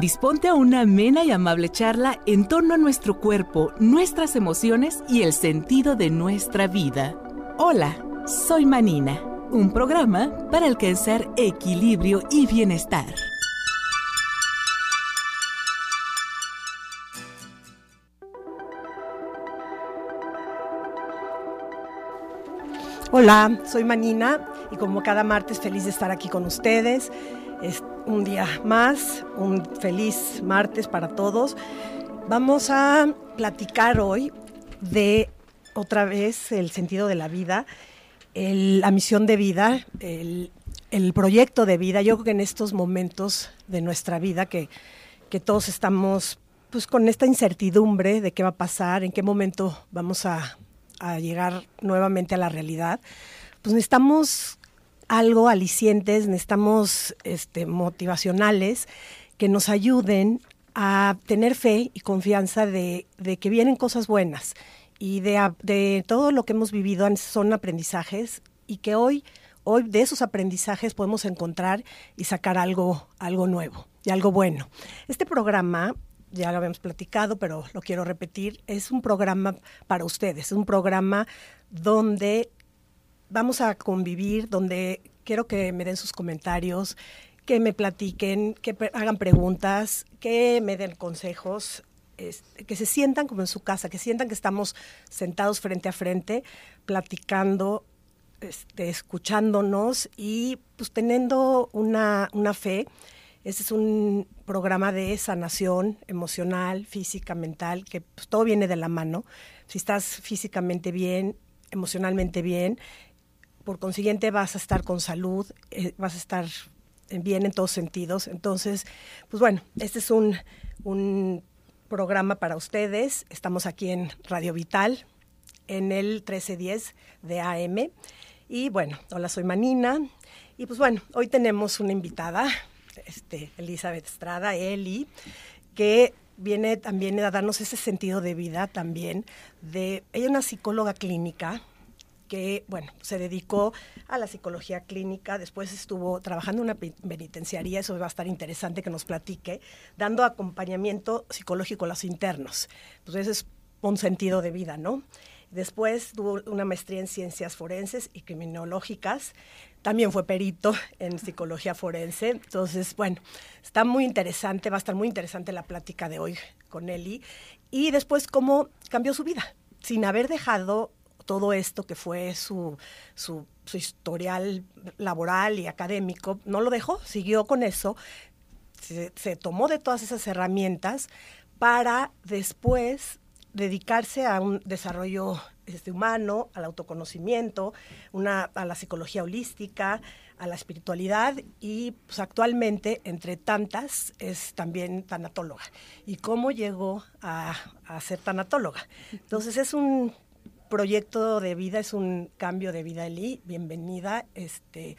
Disponte a una amena y amable charla en torno a nuestro cuerpo, nuestras emociones y el sentido de nuestra vida. Hola, soy Manina, un programa para alcanzar equilibrio y bienestar. Hola, soy Manina y como cada martes feliz de estar aquí con ustedes. Es un día más, un feliz martes para todos. Vamos a platicar hoy de otra vez el sentido de la vida, la misión de vida, el, proyecto de vida. Yo creo que en estos momentos de nuestra vida que, que todos estamos pues con esta incertidumbre de qué va a pasar, en qué momento vamos a, a llegar nuevamente a la realidad, pues necesitamos algo alicientes, necesitamos este, motivacionales que nos ayuden a tener fe y confianza de, que vienen cosas buenas y de, todo lo que hemos vivido son aprendizajes y que hoy, hoy de esos aprendizajes podemos encontrar y sacar algo, algo nuevo y algo bueno. Este programa ya lo habíamos platicado, pero lo quiero repetir, es un programa para ustedes, es un programa donde vamos a convivir, donde quiero que me den sus comentarios, que me platiquen, que hagan preguntas, que me den consejos, que se sientan como en su casa, que sientan que estamos sentados frente a frente, platicando, este, escuchándonos y pues teniendo una, una fe. Este es un programa de sanación emocional, física, mental, que pues, todo viene de la mano. Si estás físicamente bien, emocionalmente bien, por consiguiente vas a estar con salud, eh, vas a estar bien en todos sentidos. Entonces, pues bueno, este es un, programa para ustedes. Estamos aquí en Radio Vital, en el 1310 de AM. Y bueno, hola, soy Manina. Y pues bueno, hoy tenemos una invitada, este, Elizabeth Estrada, Eli, que viene también a darnos ese sentido de vida también. De, ella es una psicóloga clínica, que, bueno, se dedicó a la psicología clínica, después estuvo trabajando en una penitenciaría, eso va a estar interesante que nos platique, dando acompañamiento psicológico a los internos. Pues ese es un sentido de vida, ¿no? Después tuvo una maestría en ciencias forenses y criminológicas. También fue perito en psicología forense. Entonces, bueno, está muy interesante, va a estar muy interesante la plática de hoy con Eli. Y después, cómo cambió su vida, sin haber dejado todo esto que fue su, su, historial laboral y académico, no lo dejó, siguió con eso, se, tomó de todas esas herramientas para después dedicarse a un desarrollo este, humano, al autoconocimiento, una, a la psicología holística, a la espiritualidad y pues, actualmente, entre tantas, es también tanatóloga. ¿Y cómo llegó a, a ser tanatóloga? Entonces es un proyecto de vida, es un cambio de vida, Eli. Bienvenida. Este,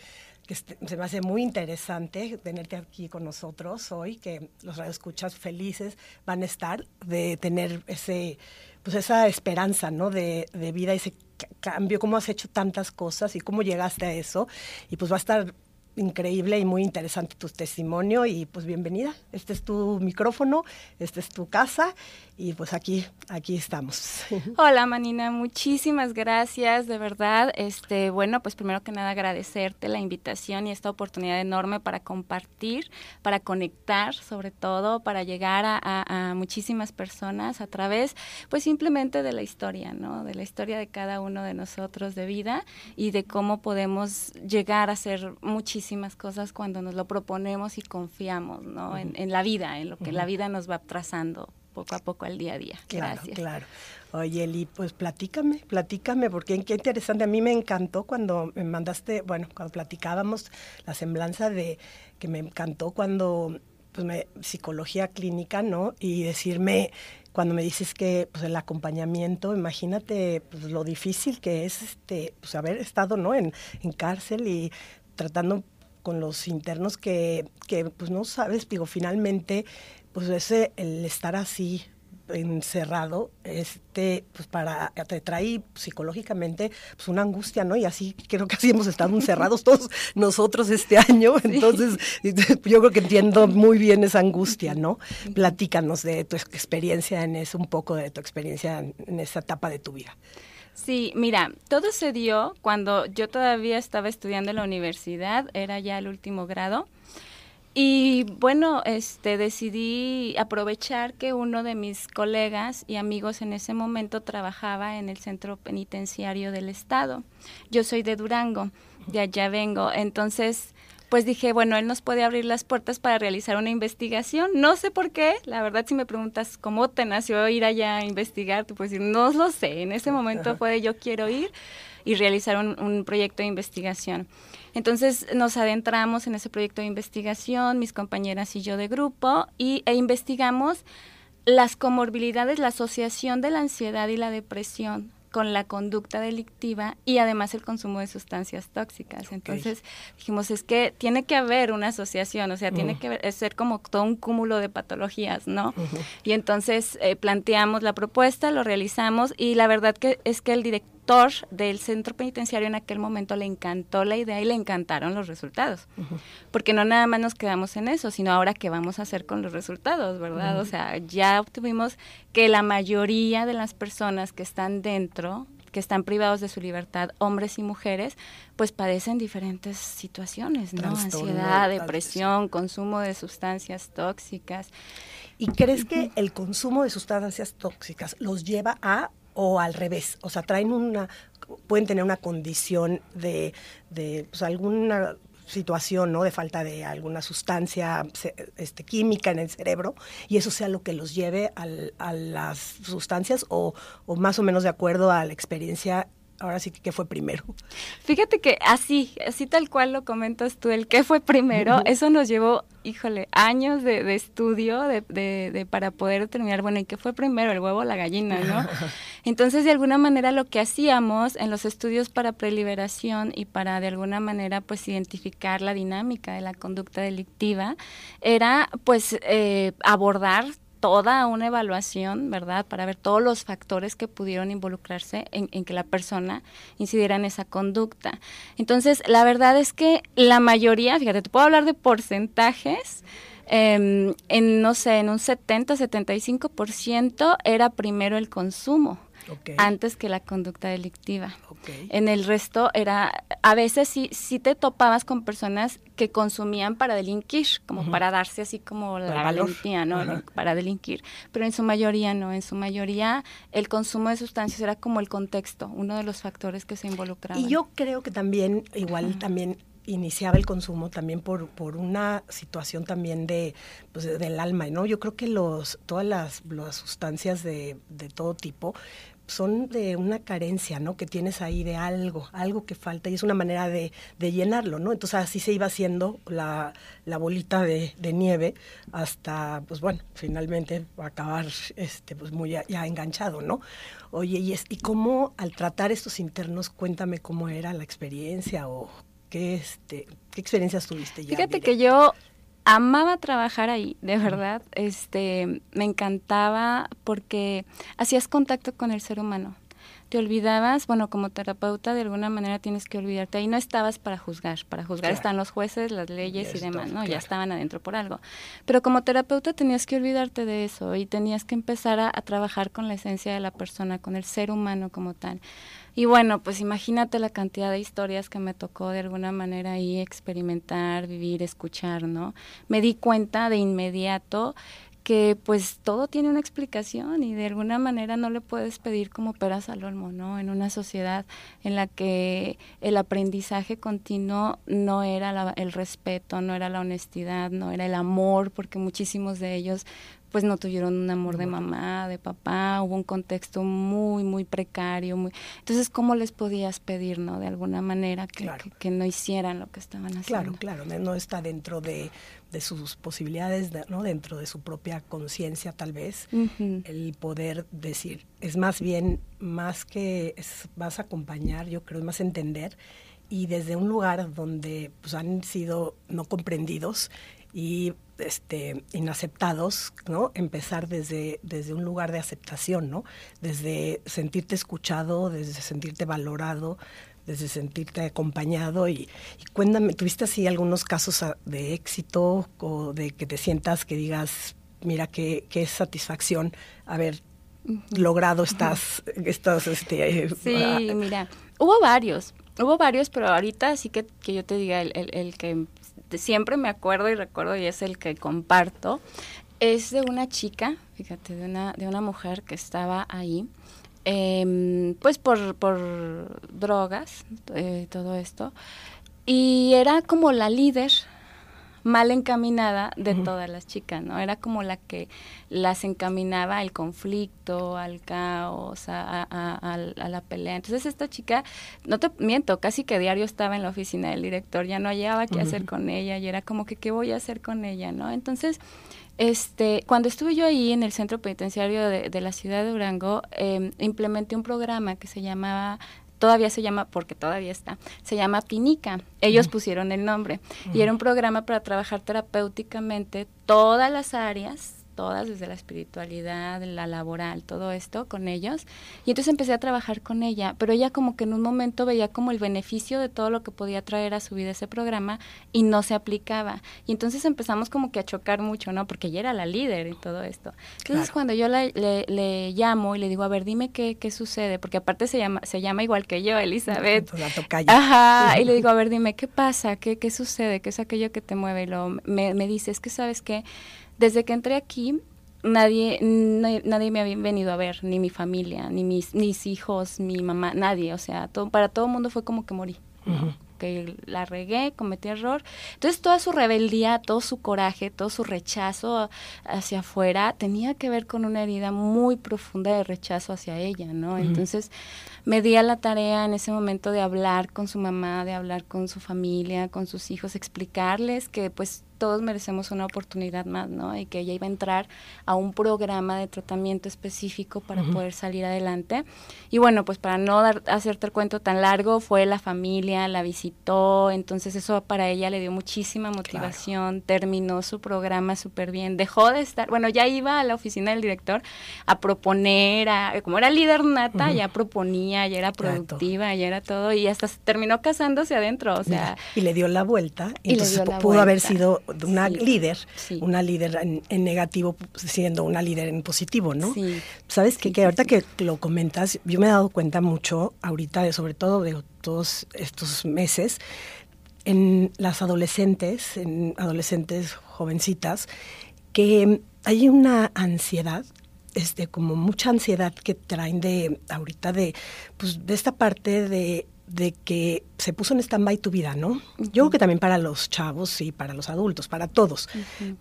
que se me hace muy interesante tenerte aquí con nosotros hoy, que los radioescuchas felices van a estar de tener ese, pues esa esperanza, ¿no? De, de vida, ese cambio, cómo has hecho tantas cosas y cómo llegaste a eso. Y pues va a estar increíble y muy interesante tu testimonio y pues bienvenida. Este es tu micrófono, esta es tu casa y pues aquí aquí estamos. Hola Manina, muchísimas gracias, de verdad. Este, bueno, pues primero que nada agradecerte la invitación y esta oportunidad enorme para compartir, para conectar, sobre todo para llegar a, muchísimas personas a través, pues simplemente de la historia, ¿no? De la historia de cada uno de nosotros de vida y de cómo podemos llegar a ser muchísimas cosas cuando nos lo proponemos y confiamos, ¿no? en, en, la vida, en lo que la vida nos va trazando poco a poco al día a día. Gracias. Claro, Oye, Eli, pues platícame, platícame, porque qué interesante. A mí me encantó cuando me mandaste, bueno, cuando platicábamos, la semblanza de que me encantó cuando, pues, me, psicología clínica, ¿no? Y decirme, cuando me dices que, pues, el acompañamiento, imagínate, pues, lo difícil que es, este, pues, haber estado, ¿no? En, en cárcel y tratando con los internos que, que, pues, no sabes, digo, finalmente pues ese, el estar así, encerrado, este, pues para, te trae psicológicamente pues una angustia, ¿no? Y así creo que así hemos estado encerrados todos nosotros este año, entonces yo creo que entiendo muy bien esa angustia, ¿no? Platícanos de tu experiencia en eso, un poco de tu experiencia en esa etapa de tu vida. Sí, mira, todo se dio cuando yo todavía estaba estudiando en la universidad, era ya el último grado. Y bueno, este decidí aprovechar que uno de mis colegas y amigos en ese momento trabajaba en el centro penitenciario del estado. Yo soy de Durango, de allá vengo. Entonces, pues dije, bueno, él nos puede abrir las puertas para realizar una investigación. No sé por qué, la verdad si me preguntas cómo te nació ir allá a investigar, tú puedes decir, no lo sé, en ese momento fue de yo quiero ir y realizar un, proyecto de investigación. Entonces nos adentramos en ese proyecto de investigación, mis compañeras y yo de grupo, y, e investigamos las comorbilidades, la asociación de la ansiedad y la depresión con la conducta delictiva y además el consumo de sustancias tóxicas. Entonces dijimos, es que tiene que haber una asociación, o sea, tiene que ser como todo un cúmulo de patologías, ¿no? Y entonces eh, planteamos la propuesta, lo realizamos y la verdad que es que el director del centro penitenciario en aquel momento le encantó la idea y le encantaron los resultados. Porque no nada más nos quedamos en eso, sino ahora qué vamos a hacer con los resultados, ¿verdad? O sea, ya obtuvimos que la mayoría de las personas que están dentro que están privados de su libertad, hombres y mujeres, pues padecen diferentes situaciones, ¿no? Ansiedad, depresión, consumo de sustancias tóxicas. ¿Y crees que el consumo de sustancias tóxicas los lleva a o al revés, o sea, traen una, pueden tener una condición de, de pues, alguna situación, ¿no? De falta de alguna sustancia este, química en el cerebro y eso sea lo que los lleve a las sustancias o, o, más o menos de acuerdo a la experiencia ahora sí que fue primero. Fíjate que así, así tal cual lo comentas tú, el qué fue primero, eso nos llevó, híjole, años de, estudio de, de, para poder determinar, bueno, ¿y qué fue primero, el huevo o la gallina, no? Entonces, de alguna manera, lo que hacíamos en los estudios para preliberación y para, de alguna manera, pues, identificar la dinámica de la conducta delictiva, era, pues, eh, abordar toda una evaluación, ¿verdad? Para ver todos los factores que pudieron involucrarse en, que la persona incidiera en esa conducta. Entonces, la verdad es que la mayoría, fíjate, te puedo hablar de porcentajes, em, en, no sé, en un 70-75% era primero el consumo antes que la conducta delictiva. En el resto era, a veces sí, sí te topabas con personas que consumían para delinquir, como para darse así como la valentía, ¿no? Para delinquir. Pero en su mayoría no, en su mayoría el consumo de sustancias era como el contexto, uno de los factores que se involucraban. Y yo creo que también, igual también iniciaba el consumo también por, por una situación también de pues, del alma, ¿no? Yo creo que los todas las, las sustancias de, de todo tipo son de una carencia, ¿no? Que tienes ahí de algo, algo que falta y es una manera de, de llenarlo, ¿no? Entonces así se iba haciendo la, la bolita de, de, nieve hasta, pues bueno, finalmente acabar, este, pues muy ya, enganchado, ¿no? Oye, y, es, y cómo al tratar estos internos, cuéntame cómo era la experiencia o qué, este, qué experiencias tuviste ya. Fíjate que yo amaba trabajar ahí, de verdad. Este, me encantaba porque hacías contacto con el ser humano. Te olvidabas, bueno, como terapeuta de alguna manera tienes que olvidarte. Ahí no estabas para juzgar, para juzgar están los jueces, las leyes y, demás, ¿no? Ya estaban adentro por algo. Pero como terapeuta tenías que olvidarte de eso y tenías que empezar a trabajar con la esencia de la persona, con el ser humano como tal. Y bueno, pues imagínate la cantidad de historias que me tocó de alguna manera ahí experimentar, vivir, escuchar, ¿no? Me di cuenta de inmediato que pues todo tiene una explicación y de alguna manera no le puedes pedir como peras al olmo, ¿no? En una sociedad en la que el aprendizaje continuo no era el respeto, no era la honestidad, no era el amor, porque muchísimos de ellos pues no tuvieron un amor de mamá, de papá, hubo un contexto muy, muy precario. Muy... Entonces, ¿cómo les podías pedir, no? De alguna manera que, que, no hicieran lo que estaban haciendo. Claro, claro, no está dentro de, de sus posibilidades, ¿no? Dentro de su propia conciencia, tal vez, el poder decir, es más bien, más que, es, vas a acompañar, yo creo, es más entender y desde un lugar donde pues, han sido no comprendidos y este, inaceptados, ¿no? Empezar desde, desde un lugar de aceptación, ¿no? Desde sentirte escuchado, desde sentirte valorado, desde sentirte acompañado. Y, cuéntame, ¿tuviste así algunos casos de éxito o de que te sientas que digas, mira, qué, qué satisfacción haber logrado estas, estas este, sí, ah, mira, hubo varios, hubo varios, pero ahorita sí que, que yo te diga el, el que siempre me acuerdo y recuerdo y es el que comparto, es de una chica, fíjate, de una, de una mujer que estaba ahí, em, pues por, por drogas, eh, todo esto, y era como la líder mal encaminada de todas las chicas, ¿no? Era como la que las encaminaba al conflicto, al caos, a, a, la pelea. Entonces esta chica, no te miento, casi que diario estaba en la oficina del director, ya no hallaba qué hacer con ella y era como que qué voy a hacer con ella, ¿no? Entonces, este, cuando estuve yo ahí en el centro penitenciario de, la ciudad de Durango, eh, implementé un programa que se llamaba todavía se llama, porque todavía está, se llama Pinica. Ellos pusieron el nombre. Y era un programa para trabajar terapéuticamente todas las áreas todas, desde la espiritualidad, la laboral, todo esto con ellos. Y entonces empecé a trabajar con ella, pero ella como que en un momento veía como el beneficio de todo lo que podía traer a su vida ese programa y no se aplicaba. Y entonces empezamos como que a chocar mucho, ¿no? Porque ella era la líder y todo esto. Entonces cuando yo le, le, llamo y le digo, a ver, dime qué, qué sucede, porque aparte se llama, se llama igual que yo, Elizabeth. Ajá, y le digo, a ver, dime, ¿qué pasa? ¿Qué, qué sucede? ¿Qué es aquello que te mueve? Y lo, me, me dice, es que sabes que desde que entré aquí, nadie, nadie, me había venido a ver, ni mi familia, ni mis, mis hijos, mi mamá, nadie. O sea, todo, para todo el mundo fue como que morí. que la regué, cometí error. Entonces toda su rebeldía, todo su coraje, todo su rechazo hacia afuera tenía que ver con una herida muy profunda de rechazo hacia ella, ¿no? Entonces me di a la tarea en ese momento de hablar con su mamá, de hablar con su familia, con sus hijos, explicarles que pues todos merecemos una oportunidad más, ¿no? Y que ella iba a entrar a un programa de tratamiento específico para poder salir adelante. Y bueno, pues para no dar, hacerte el cuento tan largo, fue la familia, la visitó, entonces eso para ella le dio muchísima motivación, terminó su programa súper bien, dejó de estar, bueno, ya iba a la oficina del director a proponer, a, como era líder nata, ya proponía, ya era productiva, ya era todo, y hasta terminó casándose adentro, o sea. y le dio la vuelta, y entonces pudo haber sido una líder, una líder en, negativo siendo una líder en positivo, ¿no? Sabes que, que ahorita que lo comentas, yo me he dado cuenta mucho ahorita, sobre todo de todos estos meses, en las adolescentes, en adolescentes jovencitas, que hay una ansiedad este, como mucha ansiedad que traen de ahorita de, pues, de esta parte de de que se puso en stand-by tu vida, ¿no? Yo creo que también para los chavos y para los adultos, para todos.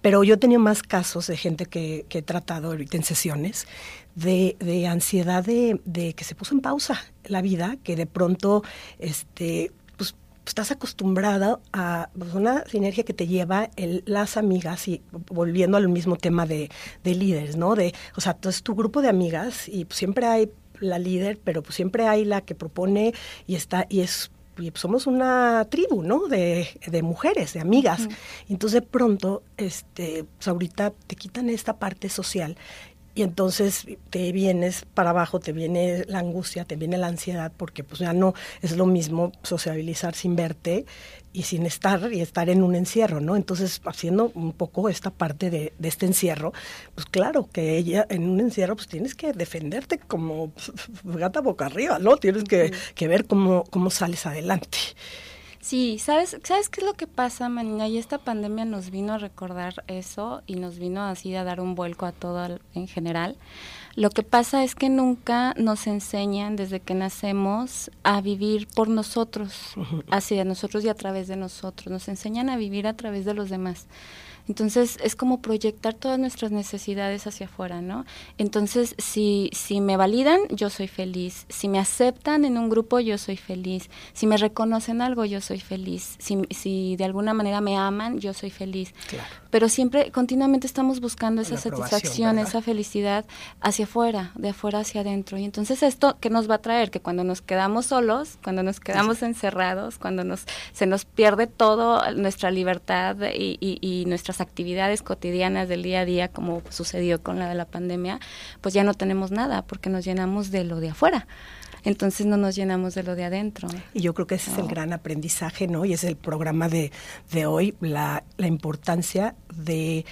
Pero yo he tenido más casos de gente que, he tratado ahorita en sesiones de, de ansiedad de, de, que se puso en pausa la vida, que de pronto este, pues, estás acostumbrada a pues, una sinergia que te lleva el, las amigas y volviendo al mismo tema de, de líderes, ¿no? De, o sea, es tu grupo de amigas y siempre hay la líder, pero pues siempre hay la que propone y está, y es somos una tribu, ¿no? De, de mujeres, de amigas. Entonces de pronto, este, pues ahorita te quitan esta parte social y entonces te vienes para abajo, te viene la angustia, te viene la ansiedad, porque pues ya no es lo mismo sociabilizar sin verte y sin estar y estar en un encierro, ¿no? Entonces, haciendo un poco esta parte de, este encierro, pues claro que ella en un encierro pues tienes que defenderte como gata boca arriba, ¿no? Tienes que, que ver cómo, cómo sales adelante. Sí, ¿sabes, ¿sabes qué es lo que pasa, Manina? Y esta pandemia nos vino a recordar eso y nos vino así a dar un vuelco a todo en general. Lo que pasa es que nunca nos enseñan desde que nacemos a vivir por nosotros, hacia nosotros y a través de nosotros. Nos enseñan a vivir a través de los demás. Entonces es como proyectar todas nuestras necesidades hacia afuera, ¿no? Entonces si, si me validan, yo soy feliz. Si me aceptan en un grupo, yo soy feliz. Si me reconocen algo, yo soy feliz. Si, si de alguna manera me aman, yo soy feliz. Claro pero siempre, continuamente estamos buscando esa satisfacción, esa felicidad hacia afuera, de afuera hacia adentro. Y entonces esto, ¿qué nos va a traer? Que cuando nos quedamos solos, cuando nos quedamos encerrados, cuando nos, se nos pierde todo, nuestra libertad y, y nuestras actividades cotidianas del día a día, como sucedió con la de la pandemia, pues ya no tenemos nada, porque nos llenamos de lo de afuera entonces no nos llenamos de lo de adentro. Y yo creo que ese es el gran aprendizaje, ¿no? Y es el programa de, de hoy, la, la importancia de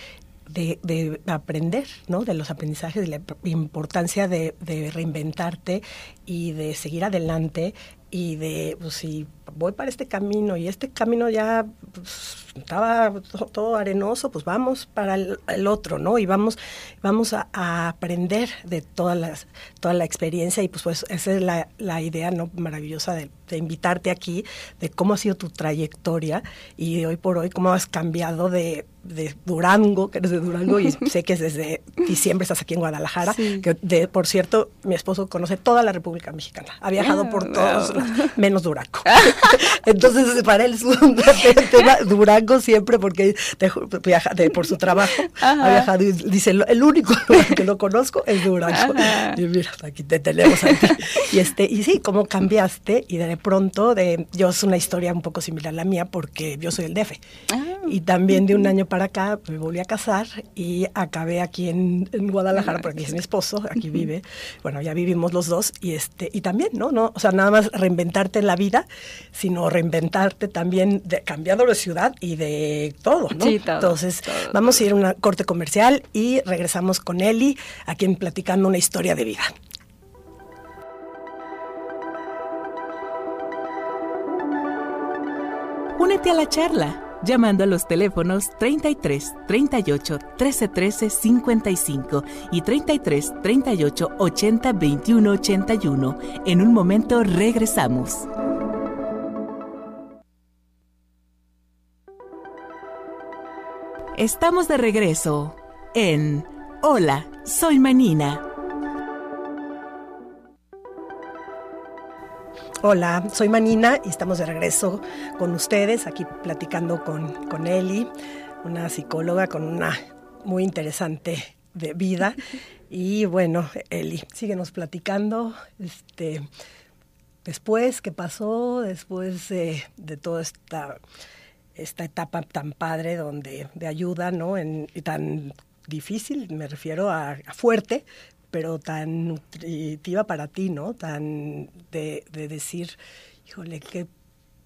de, de, aprender, ¿no? De los aprendizajes, de la importancia de, de, reinventarte y de seguir adelante y de, pues si voy para este camino y este camino ya pues, estaba todo arenoso, pues vamos para el, otro, ¿no? Y vamos, vamos a, aprender de todas las, toda la experiencia y pues, pues esa es la, la idea, ¿no? Maravillosa de, de, invitarte aquí, de cómo ha sido tu trayectoria y hoy por hoy cómo has cambiado de, de Durango, que eres de Durango y sé que desde diciembre estás aquí en Guadalajara, que de, por cierto, mi esposo conoce toda la República Mexicana, ha viajado por ah, todos, menos Durango. Entonces, para él es un tema Durango siempre porque viaja por su trabajo ha viajado y dice, el único lugar que no conozco es Durango. Y mira, aquí te tenemos a ti. Y, este, y sí, cómo cambiaste y de pronto, de, yo es una historia un poco similar a la mía porque yo soy el DF. Ah. Y también de un año para acá me volví a casar y acabé aquí en, Guadalajara, porque aquí es mi esposo, aquí vive. Bueno, ya vivimos los dos y este y también, ¿no? no O sea, nada más reinventarte en la vida, sino reinventarte también de, cambiando de ciudad y de todo, ¿no? Sí, todo, Entonces, vamos a ir a una corte comercial y regresamos con Eli, aquí platicando una historia de vida. Únete a la charla llamando a los teléfonos 33 38 13 13 55 y 33 38 80 21 81. En un momento regresamos. Estamos de regreso en Hola, soy Manina. Hola, soy Manina y estamos de regreso con ustedes, aquí platicando con, con Eli, una psicóloga con una muy interesante de vida. Y bueno, Eli, síguenos platicando. Este, después, ¿qué pasó? Después de toda esta, esta etapa tan padre donde de ayuda, ¿no? En, y tan difícil, me refiero a fuerte, pero tan nutritiva para ti, ¿no? Tan de, decir, híjole, que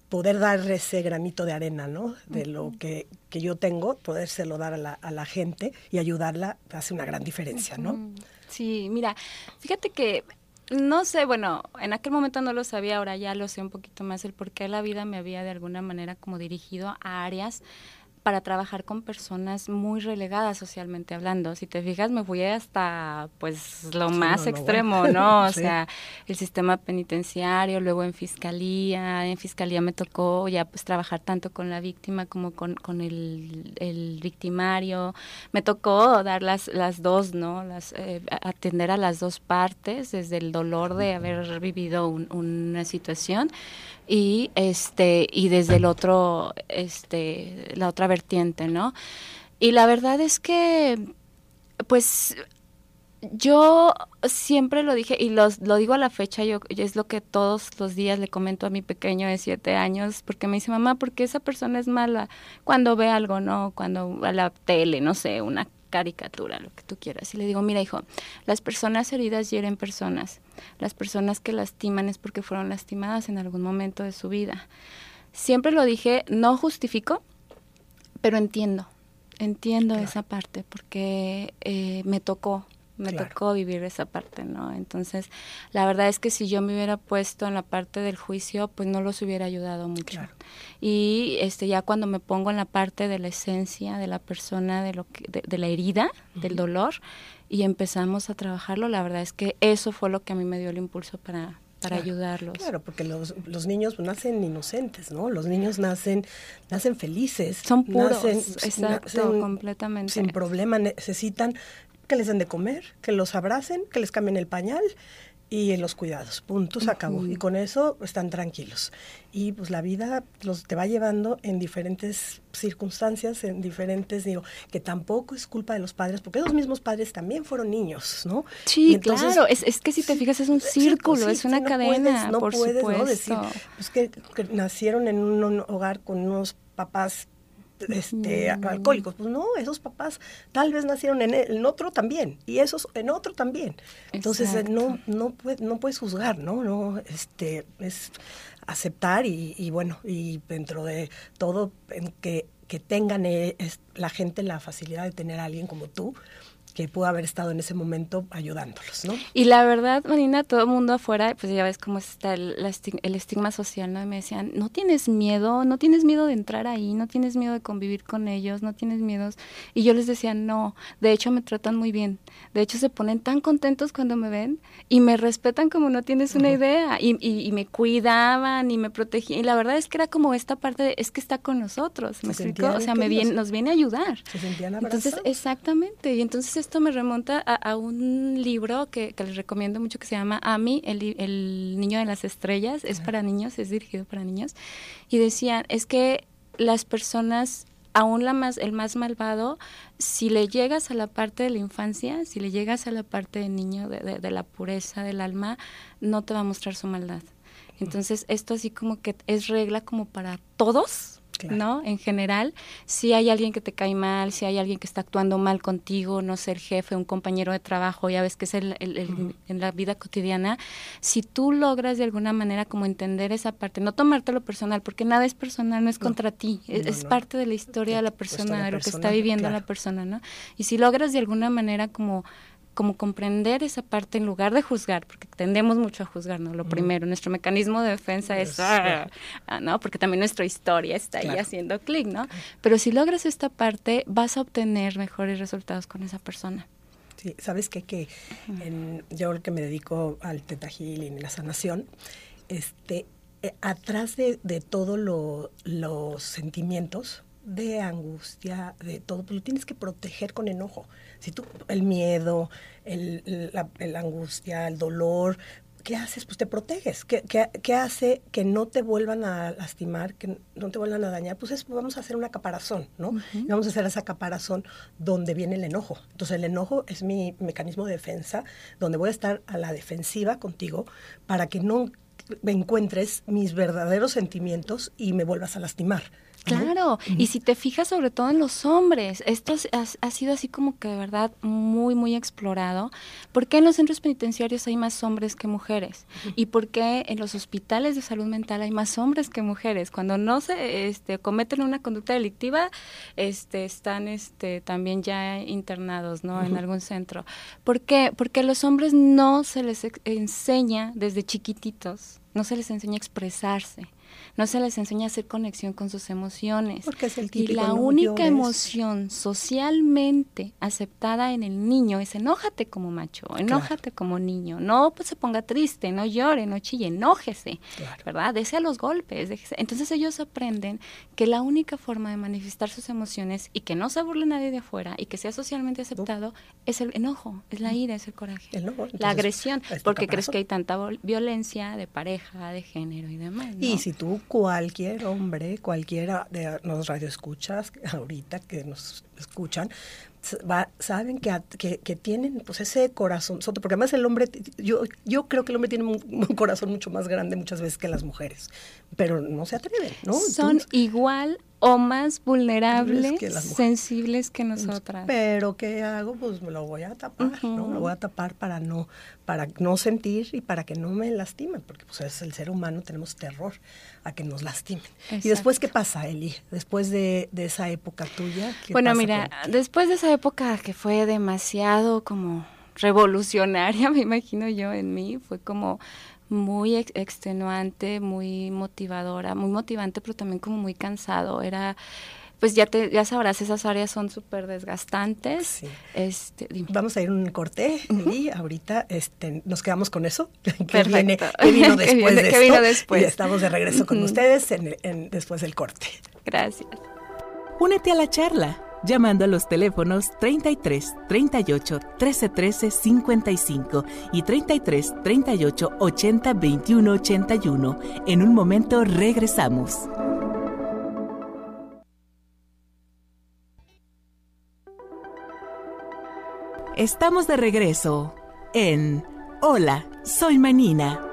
poder dar ese granito de arena, ¿no? De lo que, que, yo tengo, podérselo dar a la, a la, gente y ayudarla hace una gran diferencia, ¿no? Sí, mira, fíjate que no sé, bueno, en aquel momento no lo sabía, ahora ya lo sé un poquito más el por qué la vida me había de alguna manera como dirigido a áreas para trabajar con personas muy relegadas socialmente hablando. Si te fijas, me fui hasta pues lo más extremo, ¿no? O sea, el sistema penitenciario, luego en fiscalía, en fiscalía me tocó ya pues trabajar tanto con la víctima como con, con el, el victimario. Me tocó dar las, las dos, ¿no? Las, eh, atender a las dos partes, desde el dolor de haber vivido una situación y este y desde el otro este la otra vertiente no y la verdad es que pues yo siempre lo dije y lo digo a la fecha, yo es lo que todos los días le comento a mi pequeño de siete años, porque me dice, mamá, ¿por qué esa persona es mala? Cuando ve algo, ¿no? Cuando a la tele, no sé, una caricatura, lo que tú quieras. Y le digo, mira hijo, las personas heridas hieren personas. Las personas que lastiman es porque fueron lastimadas en algún momento de su vida. Siempre lo dije, no justifico, pero entiendo, entiendo esa parte porque eh, me tocó, me tocó vivir esa parte, ¿no? Entonces, la verdad es que si yo me hubiera puesto en la parte del juicio, pues no los hubiera ayudado mucho. Y este ya cuando me pongo en la parte de la esencia de la persona, de lo que, de, la herida, del dolor, y empezamos a trabajarlo, la verdad es que eso fue lo que a mí me dio el impulso para para ayudarlos. Claro, porque los, los niños nacen inocentes, ¿no? Los niños nacen nacen felices. Son puros, exacto, completamente. Sin problema, necesitan que les den de comer, que los abracen, que les cambien el pañal y en los cuidados, punto, se acabó. Y con eso están tranquilos. Y pues la vida los te va llevando en diferentes circunstancias, en diferentes, digo, que tampoco es culpa de los padres, porque los mismos padres también fueron niños, ¿no? Sí, claro, es, es, que si te fijas es un círculo, es una cadena, no puedes, ¿no? Decir, pues que, que nacieron en un hogar con unos papás este, alcohólicos. Pues no, esos papás tal vez nacieron en, en otro también y esos en otro también. Entonces eh, no no no puedes juzgar, ¿no? No este es aceptar y, bueno, y dentro de todo en que que tengan eh, la gente la facilidad de tener a alguien como tú que pudo haber estado en ese momento ayudándolos, ¿no? Y la verdad, Marina, todo el mundo afuera, pues ya ves cómo está el, el, estigma social, ¿no? Y me decían, no tienes miedo, no tienes miedo de entrar ahí, no tienes miedo de convivir con ellos, no tienes miedos. Y yo les decía, no, de hecho me tratan muy bien. De hecho se ponen tan contentos cuando me ven y me respetan como no tienes una idea. Y, y, me cuidaban y me protegían. Y la verdad es que era como esta parte de, es que está con nosotros, ¿me explico? O sea, me viene, nos viene a ayudar. Se sentían Entonces, exactamente. Y entonces esto me remonta a, un libro que, les recomiendo mucho que se llama Ami, el, el niño de las estrellas. Es para niños, es dirigido para niños. Y decían, es que las personas aún la más, el más malvado, si le llegas a la parte de la infancia, si le llegas a la parte del niño, de, de, la pureza del alma, no te va a mostrar su maldad. Entonces, esto así como que es regla como para todos, ¿no? En general, si hay alguien que te cae mal, si hay alguien que está actuando mal contigo, no ser jefe, un compañero de trabajo, ya ves que es el, en la vida cotidiana, si tú logras de alguna manera como entender esa parte, no tomártelo personal, porque nada es personal, no es contra ti, es, parte de la historia de la persona, de lo que está viviendo la persona, ¿no? Y si logras de alguna manera como como comprender esa parte en lugar de juzgar, porque tendemos mucho a juzgar, ¿no? Lo primero, nuestro mecanismo de defensa es, ah, ah, ¿no? Porque también nuestra historia está ahí haciendo clic, ¿no? Pero si logras esta parte, vas a obtener mejores resultados con esa persona. Sí, sabes qué? que en, yo el que me dedico al teta y la sanación, este, eh, atrás de, de todos los sentimientos de angustia, de todo, pues lo tienes que proteger con enojo. Si tú, el miedo, el, la, angustia, el dolor, ¿qué haces? Pues te proteges. ¿Qué, ¿Qué, hace que no te vuelvan a lastimar, que no te vuelvan a dañar? Pues es, vamos a hacer una caparazón, ¿no? Vamos a hacer esa caparazón donde viene el enojo. Entonces el enojo es mi mecanismo de defensa, donde voy a estar a la defensiva contigo para que no me encuentres mis verdaderos sentimientos y me vuelvas a lastimar. Claro, y si te fijas sobre todo en los hombres, esto ha, sido así como que de verdad muy, muy explorado. ¿Por qué en los centros penitenciarios hay más hombres que mujeres? ¿Y por qué en los hospitales de salud mental hay más hombres que mujeres? Cuando no se este, cometen una conducta delictiva, este, están este, también ya internados ¿no? en algún centro. ¿Por qué? Porque a los hombres no se les enseña desde chiquititos, no se les enseña a expresarse no se les enseña a hacer conexión con sus emociones. Porque es el y la única emoción socialmente aceptada en el niño es enójate como macho, enójate como niño, no pues, se ponga triste, no llore, no chille, enójese, ¿verdad? Desea los golpes. Entonces ellos aprenden que la única forma de manifestar sus emociones y que no se burle nadie de afuera y que sea socialmente aceptado es el enojo, es la ira, es el coraje, la agresión, porque crees que hay tanta violencia de pareja, de género y demás. Y si tú cualquier hombre, cualquiera de los radioescuchas ahorita que nos escuchan, saben que, que, tienen pues ese corazón, porque además el hombre, yo, yo creo que el hombre tiene un, corazón mucho más grande muchas veces que las mujeres, pero no se atreven, ¿no? Son igual o más vulnerables, sensibles que nosotras. Pero ¿qué hago? Pues me lo voy a tapar, ¿no? Lo voy a tapar para no, para no sentir y para que no me lastimen, porque pues es el ser humano, tenemos terror a que nos lastimen. ¿Y después qué pasa, Eli? Después de, esa época tuya. bueno, mira, después de esa época que fue demasiado como revolucionaria, me imagino yo en mí, fue como muy extenuante, muy motivadora, muy motivante, pero también como muy cansado. Era, pues ya te, ya sabrás, esas áreas son súper desgastantes. Este, Vamos a ir un corte y ahorita este, nos quedamos con eso. que, viene, que vino después de esto, vino después? Y estamos de regreso con ustedes en, en, después del corte. Gracias. Únete a la charla llamando a los teléfonos 33 38 13 13 55 y 33 38 80 21 81. En un momento regresamos. Estamos de regreso en Hola, soy Manina.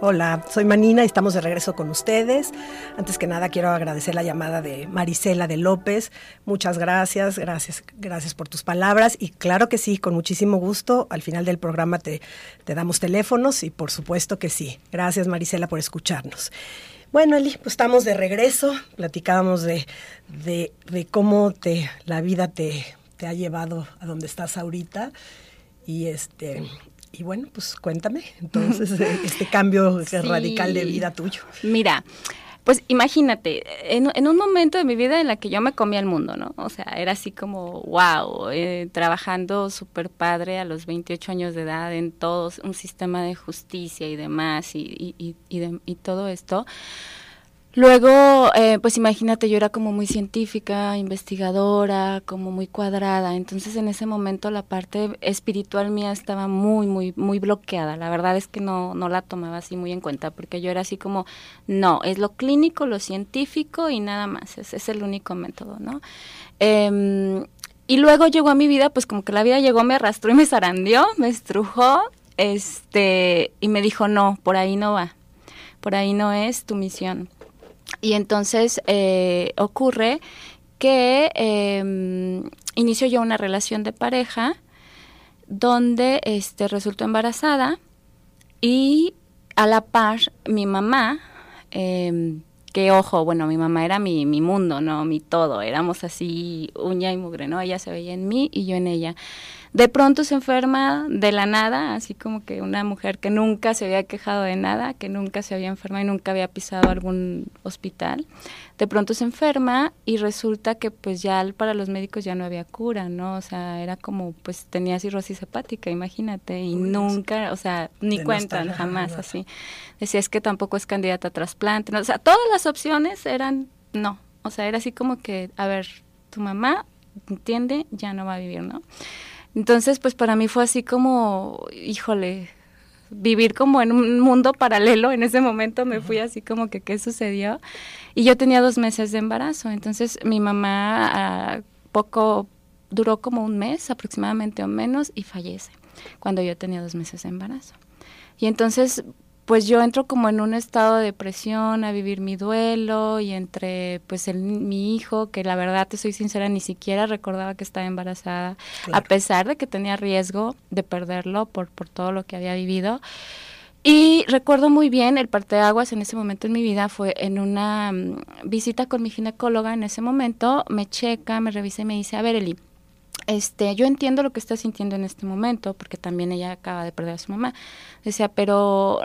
Hola, soy Manina y estamos de regreso con ustedes. Antes que nada quiero agradecer la llamada de Marisela de López. Muchas gracias, gracias, gracias por tus palabras y claro que sí, con muchísimo gusto. Al final del programa te, te damos teléfonos y por supuesto que sí. Gracias Marisela por escucharnos. Bueno, Eli, pues estamos de regreso. Platicábamos de, de, de cómo te, la vida te, te ha llevado a donde estás ahorita. Y este y bueno, pues cuéntame entonces este cambio radical de vida tuyo. Mira, pues imagínate, en, un momento de mi vida en la que yo me comía el mundo, ¿no? O sea, era así como, wow, eh, trabajando súper padre a los 28 años de edad en todo un sistema de justicia y demás y, y, y, y todo esto Luego, eh, pues imagínate, yo era como muy científica, investigadora, como muy cuadrada. Entonces, en ese momento la parte espiritual mía estaba muy, muy, muy bloqueada. La verdad es que no, no la tomaba así muy en cuenta, porque yo era así como, no, es lo clínico, lo científico y nada más. Ese es el único método, ¿no? Em, y luego llegó a mi vida, pues como que la vida llegó, me arrastró y me zarandeó, me estrujó, este, y me dijo, no, por ahí no va, por ahí no es tu misión. Y entonces eh, ocurre que eh, inicio yo una relación de pareja donde este, resultó embarazada y a la par mi mamá, eh, que ojo, bueno, mi mamá era mi, mi mundo, ¿no? Mi todo, éramos así uña y mugre, ¿no? Ella se veía en mí y yo en ella de pronto se enferma de la nada, así como que una mujer que nunca se había quejado de nada, que nunca se había enfermado y nunca había pisado algún hospital, de pronto se enferma y resulta que pues ya para los médicos ya no había cura, ¿no? O sea, era como pues tenía cirrosis hepática, imagínate, y nunca, o sea, ni cuentan jamás así. Decía, es que tampoco es candidata a trasplante, ¿no? o sea, todas las opciones eran no, o sea, era así como que, a ver, tu mamá entiende, ya no va a vivir, ¿no? Entonces, pues para mí fue así como, híjole, vivir como en un mundo paralelo. En ese momento me fui así como que, ¿qué sucedió? Y yo tenía dos meses de embarazo. Entonces, mi mamá ah, poco, duró como un mes aproximadamente o menos y fallece cuando yo tenía dos meses de embarazo. Y entonces, pues yo entro como en un estado de depresión a vivir mi duelo y entre pues el, mi hijo, que la verdad te soy sincera, ni siquiera recordaba que estaba embarazada, a pesar de que tenía riesgo de perderlo por, por todo lo que había vivido. Y recuerdo muy bien el parteaguas en ese momento en mi vida fue en una mm, visita con mi ginecóloga en ese momento, me checa, me revisa y me dice, a ver Eli, este, yo entiendo lo que estás sintiendo en este momento, porque también ella acaba de perder a su mamá. Decía, pero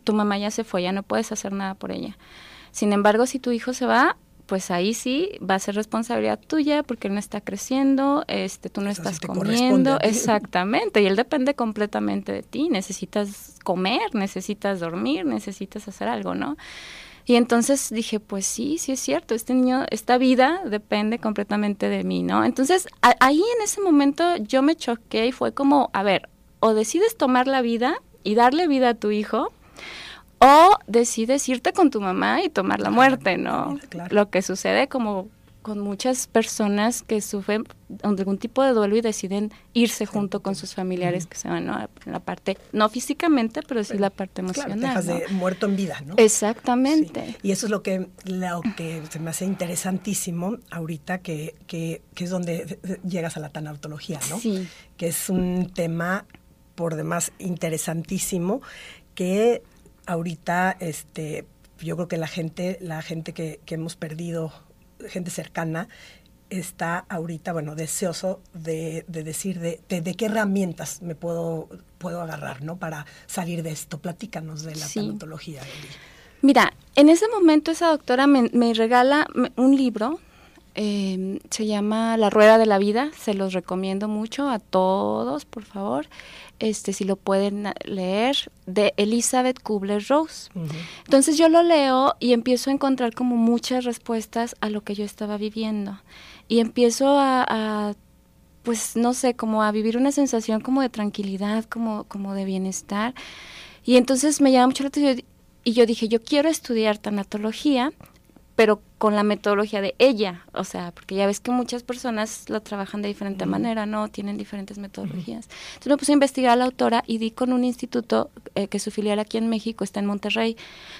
tu mamá ya se fue, ya no puedes hacer nada por ella. Sin embargo, si tu hijo se va, pues ahí sí va a ser responsabilidad tuya porque él no está creciendo, este, tú no estás comiendo, exactamente, y él depende completamente de ti, necesitas comer, necesitas dormir, necesitas hacer algo, ¿no? Y entonces dije, pues sí, sí es cierto, este niño, esta vida depende completamente de mí, ¿no? Entonces ahí en ese momento yo me choqué y fue como, a ver, o decides tomar la vida y darle vida a tu hijo, o decides irte con tu mamá y tomar la muerte, ¿no? Lo que sucede como con muchas personas que sufren algún tipo de duelo y deciden irse junto con sus familiares que se van ¿no? la parte, no físicamente, pero sí la parte emocional. Claro, de muerto en vida, ¿no? Exactamente. Y eso es lo que, lo que se me hace interesantísimo ahorita, que, que, que es donde llegas a la tanatología, ¿no? Sí. Que es un tema por demás interesantísimo que ahorita este yo creo que la gente la gente que, que hemos perdido gente cercana está ahorita, bueno, deseoso de, decir de, de, qué herramientas me puedo, puedo agarrar, ¿no? Para salir de esto. Platícanos de la sí. Mira, en ese momento esa doctora me, regala un libro Em, se llama La Rueda de la Vida, se los recomiendo mucho a todos, por favor, este si lo pueden leer, de Elizabeth Kubler-Ross. Entonces yo lo leo y empiezo a encontrar como muchas respuestas a lo que yo estaba viviendo. Y empiezo a, pues no sé, como a vivir una sensación como de tranquilidad, como, como de bienestar. Y entonces me llama mucho la atención y yo dije, yo quiero estudiar tanatología, pero con la metodología de ella, o sea, porque ya ves que muchas personas lo trabajan de diferente manera, ¿no? Tienen diferentes metodologías. Entonces me puse a investigar a la autora y di con un instituto eh, que su filial aquí en México está en Monterrey,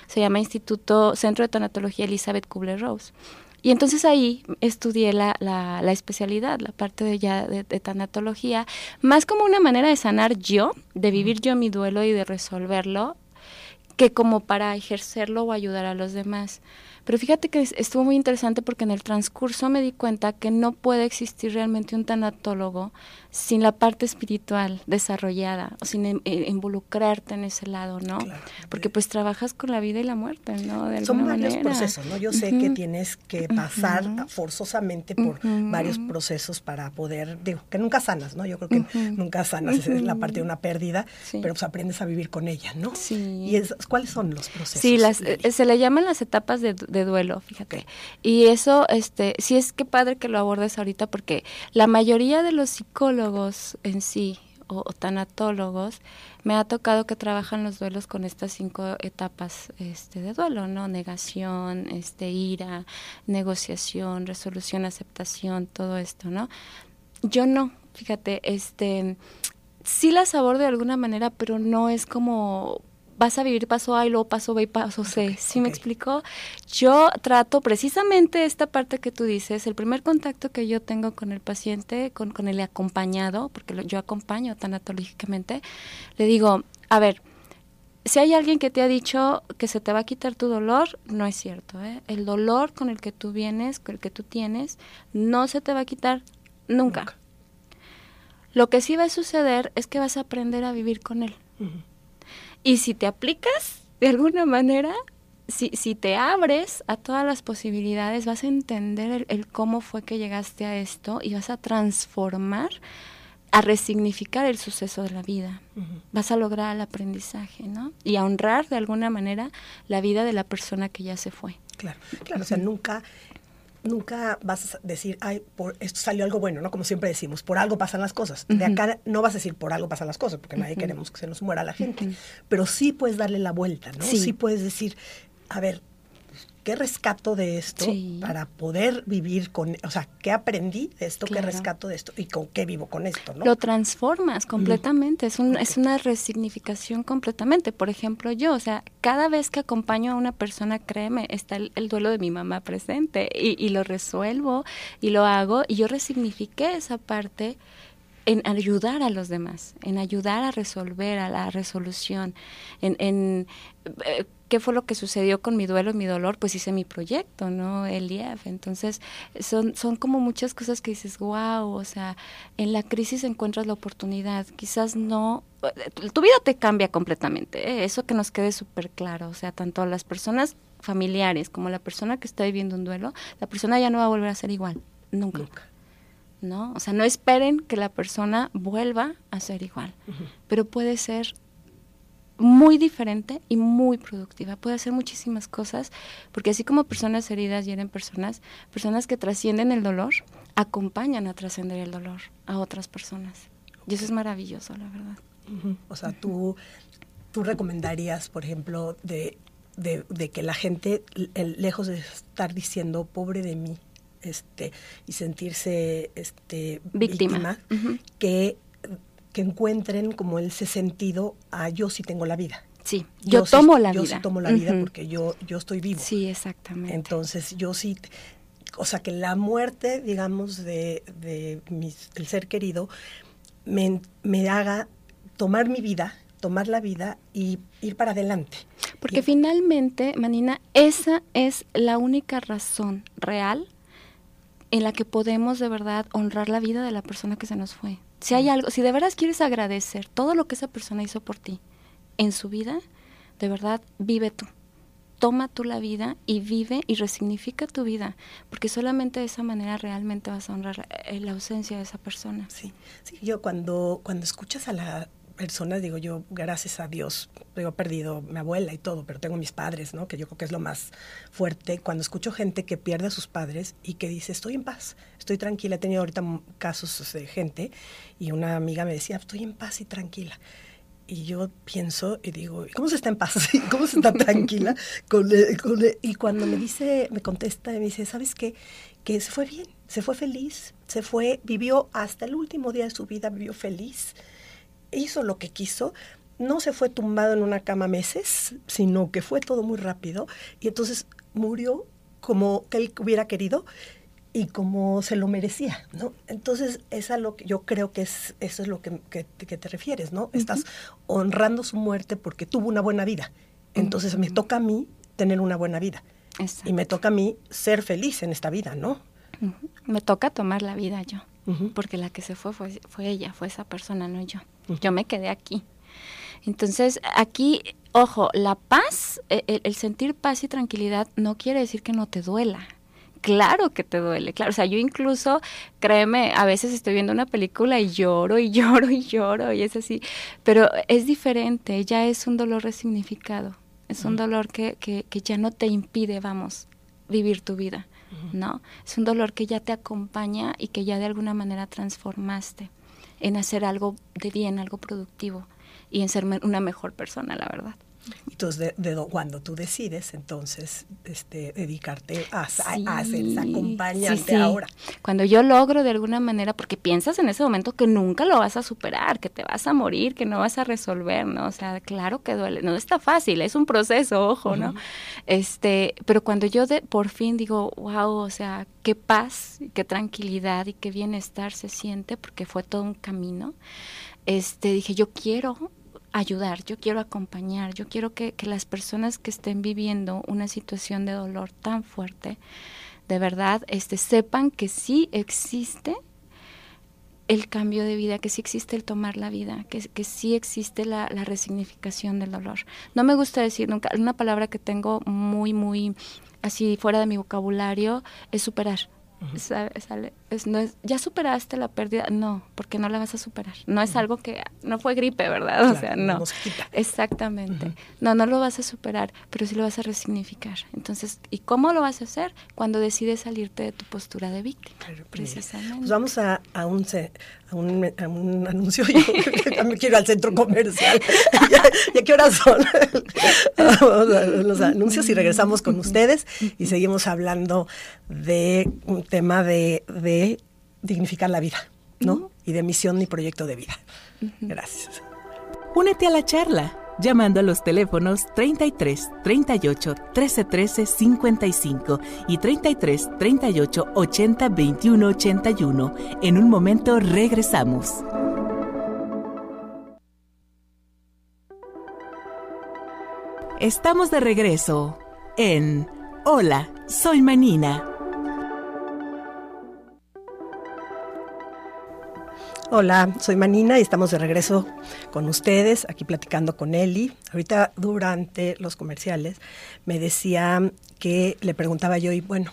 se llama Instituto Centro de Tanatología Elizabeth Kubler-Ross. Y entonces ahí estudié la, la, la, especialidad, la parte de ya de, de, tanatología, más como una manera de sanar yo, de vivir yo mi duelo y de resolverlo, que como para ejercerlo o ayudar a los demás. Pero fíjate que estuvo muy interesante porque en el transcurso me di cuenta que no puede existir realmente un tanatólogo sin la parte espiritual desarrollada, o sin em, eh, involucrarte en ese lado, ¿no? Porque pues trabajas con la vida y la muerte, ¿no? De Son varios procesos, ¿no? Yo sé que tienes que pasar forzosamente por varios procesos para poder, digo, que nunca sanas, ¿no? Yo creo que nunca sanas, esa es la parte de una pérdida, pero pues aprendes a vivir con ella, ¿no? Sí. ¿Y es, cuáles son los procesos? Sí, las, eh, se le llaman las etapas de, de duelo, fíjate. Y eso, este, sí es que padre que lo abordes ahorita porque la mayoría de los psicólogos en sí o, tanatólogos, me ha tocado que trabajan los duelos con estas cinco etapas este, de duelo, ¿no? Negación, este, ira, negociación, resolución, aceptación, todo esto, ¿no? Yo no, fíjate, este, sí las abordo de alguna manera, pero no es como vas a vivir paso A y luego paso B y paso C. ¿Sí me explicó? Yo trato precisamente esta parte que tú dices, el primer contacto que yo tengo con el paciente, con, con el acompañado, porque yo acompaño tanatológicamente, le digo, a ver, si hay alguien que te ha dicho que se te va a quitar tu dolor, no es cierto. ¿eh? El dolor con el que tú vienes, con el que tú tienes, no se te va a quitar nunca. Lo que sí va a suceder es que vas a aprender a vivir con él. Y si te aplicas de alguna manera, si, si te abres a todas las posibilidades, vas a entender el, cómo fue que llegaste a esto y vas a transformar, a resignificar el suceso de la vida. Vas a lograr el aprendizaje, ¿no? Y a honrar de alguna manera la vida de la persona que ya se fue. Claro, claro, o sea, nunca nunca vas a decir, ay, por esto salió algo bueno, ¿no? Como siempre decimos, por algo pasan las cosas. De acá no vas a decir por algo pasan las cosas, porque nadie queremos que se nos muera la gente. Pero sí puedes darle la vuelta, ¿no? sí puedes decir, a ver, ¿qué rescato de esto para poder vivir con, o sea, qué aprendí de esto, qué rescato de esto y con qué vivo con esto, ¿no? Lo transformas completamente, es, un, es una resignificación completamente. Por ejemplo, yo, o sea, cada vez que acompaño a una persona, créeme, está el, duelo de mi mamá presente y, y lo resuelvo y lo hago y yo resignifiqué esa parte en ayudar a los demás, en ayudar a resolver, a la resolución, en, en eh, qué fue lo que sucedió con mi duelo y mi dolor, pues hice mi proyecto, ¿no? El IEF. Entonces, son, son como muchas cosas que dices, wow, o sea, en la crisis encuentras la oportunidad. Quizás no, eh, tu vida te cambia completamente, ¿eh? eso que nos quede súper claro, o sea, tanto las personas familiares como la persona que está viviendo un duelo, la persona ya no va a volver a ser igual, nunca. nunca. ¿No? O sea, no esperen que la persona vuelva a ser igual, pero puede ser muy diferente y muy productiva. Puede hacer muchísimas cosas, porque así como personas heridas hieren personas, personas que trascienden el dolor acompañan a trascender el dolor a otras personas. Y eso es maravilloso, la verdad. O sea, tú, tú recomendarías, por ejemplo, de, de, que la gente, lejos de estar diciendo, pobre de mí, este, y sentirse este, víctima, que, que encuentren como ese sentido a yo sí tengo la vida. Sí, yo, tomo la vida. Yo sí tomo la vida porque yo, yo estoy vivo. Sí, exactamente. Entonces yo sí, o sea que la muerte, digamos, de, de mis, el ser querido, me, me haga tomar mi vida, tomar la vida y ir para adelante. Porque finalmente, Manina, esa es la única razón real en la que podemos de verdad honrar la vida de la persona que se nos fue. Si hay algo, si de verdad quieres agradecer todo lo que esa persona hizo por ti en su vida, de verdad vive tú toma tú la vida y vive y resignifica tu vida, porque solamente de esa manera realmente vas a honrar eh, la ausencia de esa persona. Sí, sí yo cuando, cuando escuchas a la persona, digo yo, gracias a Dios, he perdido mi abuela y todo, pero tengo mis padres, ¿no? Que yo creo que es lo más fuerte. Cuando escucho gente que pierde a sus padres y que dice, estoy en paz, estoy tranquila. He tenido ahorita casos de gente y una amiga me decía, estoy en paz y tranquila y yo pienso y digo, ¿cómo se está en paz? ¿Cómo se está tranquila? y cuando me dice, me contesta, me dice, ¿sabes qué? Que se fue bien, se fue feliz, se fue, vivió hasta el último día de su vida, vivió feliz, hizo lo que quiso, no se fue tumbado en una cama meses, sino que fue todo muy rápido y entonces murió como que él hubiera querido y como se lo merecía, ¿no? Entonces, es a lo que yo creo que es, eso es lo que, te refieres, ¿no? Estás honrando su muerte porque tuvo una buena vida. Entonces, me toca a mí tener una buena vida. Y me toca a mí ser feliz en esta vida, ¿no? Me toca tomar la vida yo, porque la que se fue, fue fue ella, fue esa persona, no yo. Yo me quedé aquí. Entonces, aquí, ojo, la paz, e, e, el sentir paz y tranquilidad no quiere decir que no te duela claro que te duele, claro. O sea, yo incluso, créeme, a veces estoy viendo una película y lloro y lloro y lloro y es así, pero es diferente, ya es un dolor resignificado, es un dolor que, que, que ya no te impide, vamos, vivir tu vida, ¿no? Es un dolor que ya te acompaña y que ya de alguna manera transformaste en hacer algo de bien, algo productivo y en ser una mejor persona, la verdad. Entonces, de, cuando tú decides, entonces, este, dedicarte a, hacer esa acompañante ahora. Cuando yo logro de alguna manera, porque piensas en ese momento que nunca lo vas a superar, que te vas a morir, que no vas a resolver, ¿no? O sea, claro que duele, no está fácil, es un proceso, ojo, ¿no? Este, pero cuando yo de, por fin digo, wow, o sea, qué paz, qué tranquilidad y qué bienestar se siente, porque fue todo un camino, este, dije, yo quiero ayudar, yo quiero acompañar, yo quiero que, las personas que estén viviendo una situación de dolor tan fuerte, de verdad, este, sepan que sí existe el cambio de vida, que sí existe el tomar la vida, que, que sí existe la, la, resignificación del dolor. No me gusta decir nunca, una palabra que tengo muy, muy así fuera de mi vocabulario es superar sale, es, no es, ya superaste la pérdida, no, porque no la vas a superar. No es algo que, no fue gripe, ¿verdad? o sea, no. Exactamente. No, no lo vas a superar, pero sí lo vas a resignificar. Entonces, ¿y cómo lo vas a hacer? Cuando decides salirte de tu postura de víctima. precisamente. Pues vamos a, a, un, a, un, a un anuncio. Yo me quiero al centro comercial. ya, qué horas son? vamos a los anuncios y regresamos con ustedes y seguimos hablando de un tema de, de dignificar la vida, ¿no? Y de misión y proyecto de vida. Gracias. Únete a la charla llamando a los teléfonos 33 38 13 13 55 y 33 38 80 21 81. En un momento regresamos. Estamos de regreso en Hola, soy Manina. Hola, soy Manina y estamos de regreso con ustedes, aquí platicando con Eli. Ahorita durante los comerciales me decía que le preguntaba yo, y bueno,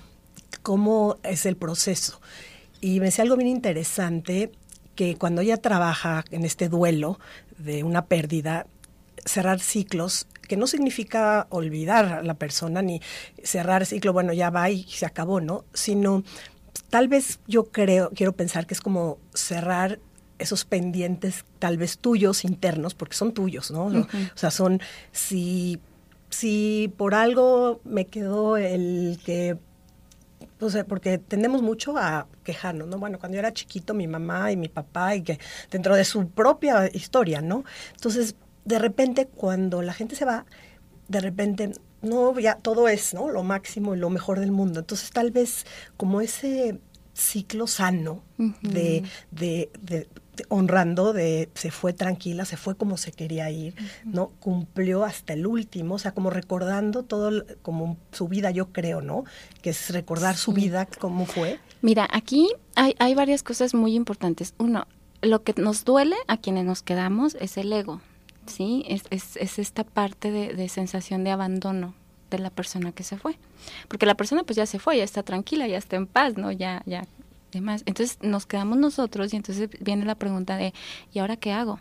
¿cómo es el proceso? Y me decía algo bien interesante, que cuando ella trabaja en este duelo de una pérdida, cerrar ciclos, que no significa olvidar a la persona ni cerrar ciclo, bueno, ya va y se acabó, ¿no? Sino tal vez yo creo, quiero pensar que es como cerrar esos pendientes tal vez tuyos internos, porque son tuyos, ¿no? O sea, son, si, si por algo me quedó el que, o sea, porque tendemos mucho a quejarnos, ¿no? Bueno, cuando yo era chiquito, mi mamá y mi papá, y que dentro de su propia historia, ¿no? Entonces, de repente, cuando la gente se va, de repente, no, ya todo es, ¿no? Lo máximo y lo mejor del mundo. Entonces, tal vez como ese ciclo sano de, de, de, honrando de se fue tranquila, se fue como se quería ir, ¿no? Cumplió hasta el último, o sea, como recordando todo como su vida, yo creo, ¿no? Que es recordar su vida, cómo fue. Mira, aquí hay, hay varias cosas muy importantes. Uno, lo que nos duele a quienes nos quedamos es el ego, ¿sí? Es, es, es esta parte de, de sensación de abandono, de la persona que se fue. Porque la persona pues ya se fue, ya está tranquila, ya está en paz, ¿no? Ya, ya, demás. Entonces nos quedamos nosotros y entonces viene la pregunta de, ¿y ahora qué hago?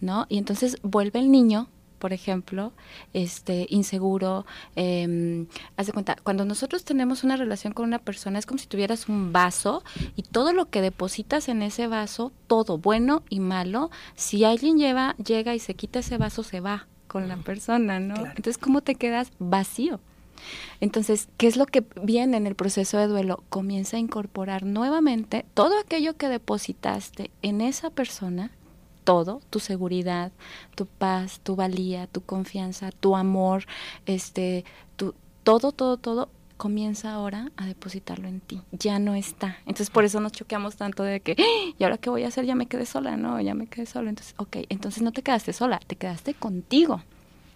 ¿No? Y entonces vuelve el niño por ejemplo, este, inseguro. Eh, haz de cuenta, cuando nosotros tenemos una relación con una persona, es como si tuvieras un vaso y todo lo que depositas en ese vaso, todo bueno y malo, si alguien lleva, llega y se quita ese vaso, se va con la persona, ¿no? Entonces, ¿cómo te quedas vacío? Entonces, ¿qué es lo que viene en el proceso de duelo? Comienza a incorporar nuevamente todo aquello que depositaste en esa persona todo, tu seguridad, tu paz, tu valía, tu confianza, tu amor, este, tu, todo, todo, todo comienza ahora a depositarlo en ti. Ya no está. Entonces por eso nos choqueamos tanto de que, ¡Ah! ¿y ahora qué voy a hacer? Ya me quedé sola, no, ya me quedé sola. Entonces, ok, entonces no te quedaste sola, te quedaste contigo.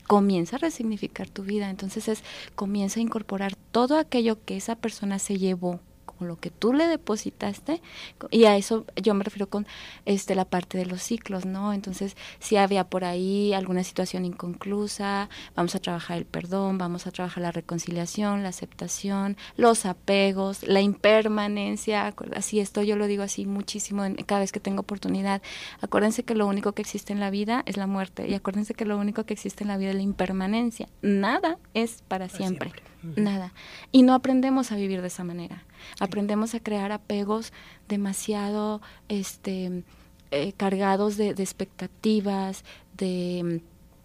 Comienza a resignificar tu vida. Entonces es, comienza a incorporar todo aquello que esa persona se llevó lo que tú le depositaste y a eso yo me refiero con este la parte de los ciclos, ¿no? Entonces, si había por ahí alguna situación inconclusa, vamos a trabajar el perdón, vamos a trabajar la reconciliación, la aceptación, los apegos, la impermanencia, así esto yo lo digo así muchísimo en, cada vez que tengo oportunidad. Acuérdense que lo único que existe en la vida es la muerte y acuérdense que lo único que existe en la vida es la impermanencia. Nada es para, siempre. Nada. Y no aprendemos a vivir de esa manera. Aprendemos a crear apegos demasiado este, eh, cargados de, expectativas, de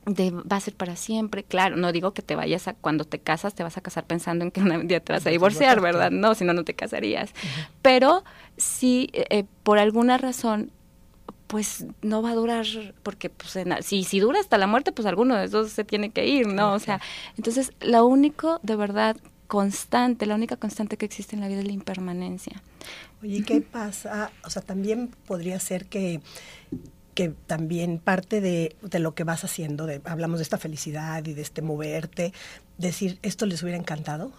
de va a ser para siempre. Claro, no digo que te vayas a, cuando te casas, te vas a casar pensando en que un día te vas a divorciar, ¿verdad? No, si no, no te casarías. Pero si eh, por alguna razón pues no va a durar, porque pues si, si dura hasta la muerte, pues alguno de esos se tiene que ir, ¿no? O sea, entonces lo único de verdad constante, la única constante que existe en la vida es la impermanencia. Oye, ¿qué pasa? O sea, también podría ser que que también parte de, de, lo que vas haciendo, de, hablamos de esta felicidad y de este moverte, decir, esto les hubiera encantado,